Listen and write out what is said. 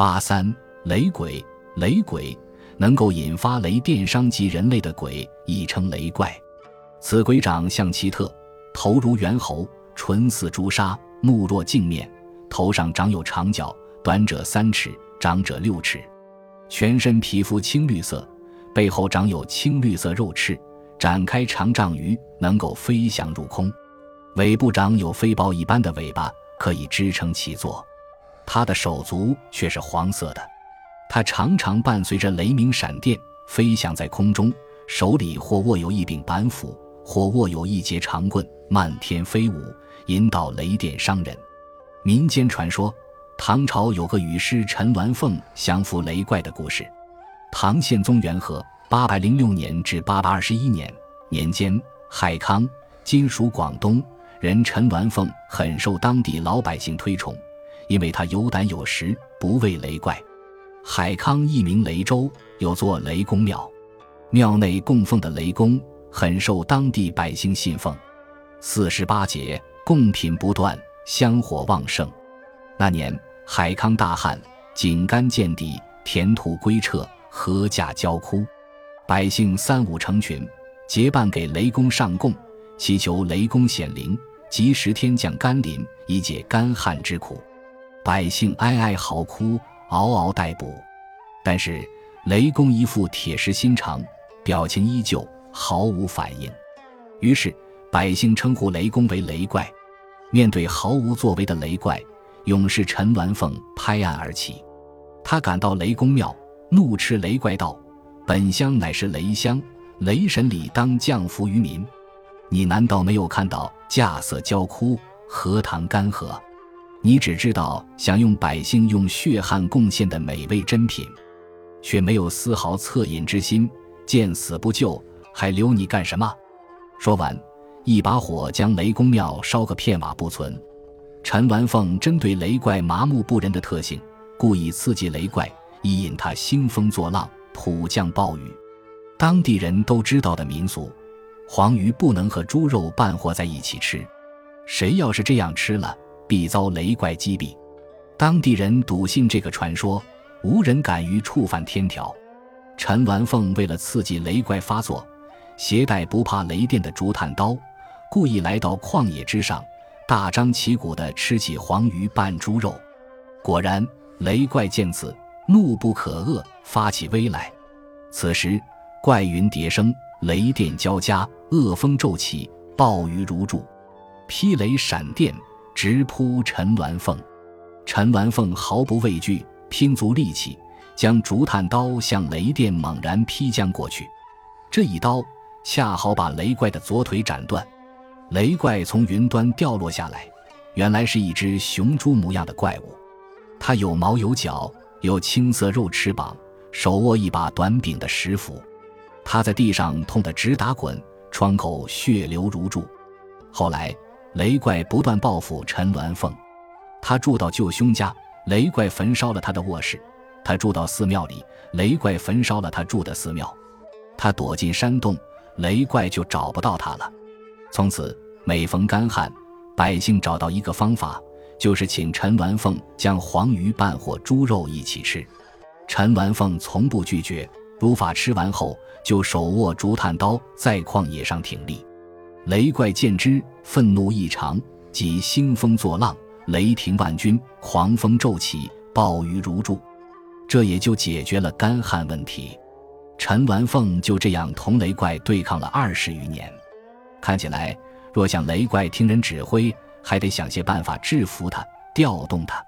八三雷鬼，雷鬼能够引发雷电伤及人类的鬼，亦称雷怪。此鬼长相奇特，头如猿猴，唇似朱砂，目若镜面，头上长有长角，短者三尺，长者六尺，全身皮肤青绿色，背后长有青绿色肉翅，展开长丈余，能够飞翔入空。尾部长有飞豹一般的尾巴，可以支撑其坐。他的手足却是黄色的。它常常伴随着雷鸣闪电飞翔在空中，手里或握有一柄板斧，或握有一节长棍，漫天飞舞，引导雷电伤人。民间传说，唐朝有个与师陈鸾凤降服雷怪的故事。唐宪宗元和（八百零六年至八百二十一年）年间，海康（今属广东）。人陈鸾凤很受当地老百姓推崇，因为他有胆有识，不畏雷怪。海康一名雷州，有座雷公庙，庙内供奉的雷公很受当地百姓信奉。四十八节，贡品不断，香火旺盛。那年海康大旱，井干见底，田土归彻，禾稼焦枯，百姓三五成群，结伴给雷公上供，祈求雷公显灵。及时天降甘霖，以解干旱之苦，百姓哀哀嚎哭，嗷嗷待哺。但是雷公一副铁石心肠，表情依旧，毫无反应。于是百姓称呼雷公为雷怪。面对毫无作为的雷怪，勇士陈鸾凤拍案而起。他赶到雷公庙，怒斥雷怪道：“本乡乃是雷乡，雷神理当降福于民。”你难道没有看到架色焦枯，荷塘干涸？你只知道享用百姓用血汗贡献的美味珍品，却没有丝毫恻隐之心。见死不救，还留你干什么？说完，一把火将雷公庙烧个片瓦不存。陈鸾凤针对雷怪麻木不仁的特性，故意刺激雷怪，以引他兴风作浪，普降暴雨。当地人都知道的民俗。黄鱼不能和猪肉拌和在一起吃，谁要是这样吃了，必遭雷怪击毙。当地人笃信这个传说，无人敢于触犯天条。陈鸾凤为了刺激雷怪发作，携带不怕雷电的竹炭刀，故意来到旷野之上，大张旗鼓地吃起黄鱼拌猪肉。果然，雷怪见此，怒不可遏，发起威来。此时，怪云叠生。雷电交加，恶风骤起，暴雨如注，霹雷闪电直扑陈鸾凤。陈鸾凤毫不畏惧，拼足力气，将竹炭刀向雷电猛然劈将过去。这一刀恰好把雷怪的左腿斩断，雷怪从云端掉落下来，原来是一只雄猪模样的怪物。它有毛有角，有青色肉翅膀，手握一把短柄的石斧。他在地上痛得直打滚，窗口血流如注。后来雷怪不断报复陈鸾凤，他住到舅兄家，雷怪焚烧了他的卧室；他住到寺庙里，雷怪焚烧了他住的寺庙；他躲进山洞，雷怪就找不到他了。从此每逢干旱，百姓找到一个方法，就是请陈鸾凤将黄鱼拌或猪肉一起吃。陈鸾凤从不拒绝。如法吃完后，就手握竹炭刀在旷野上挺立。雷怪见之，愤怒异常，即兴风作浪，雷霆万钧，狂风骤起，暴雨如注，这也就解决了干旱问题。陈鸾凤就这样同雷怪对抗了二十余年。看起来，若想雷怪听人指挥，还得想些办法制服他，调动他。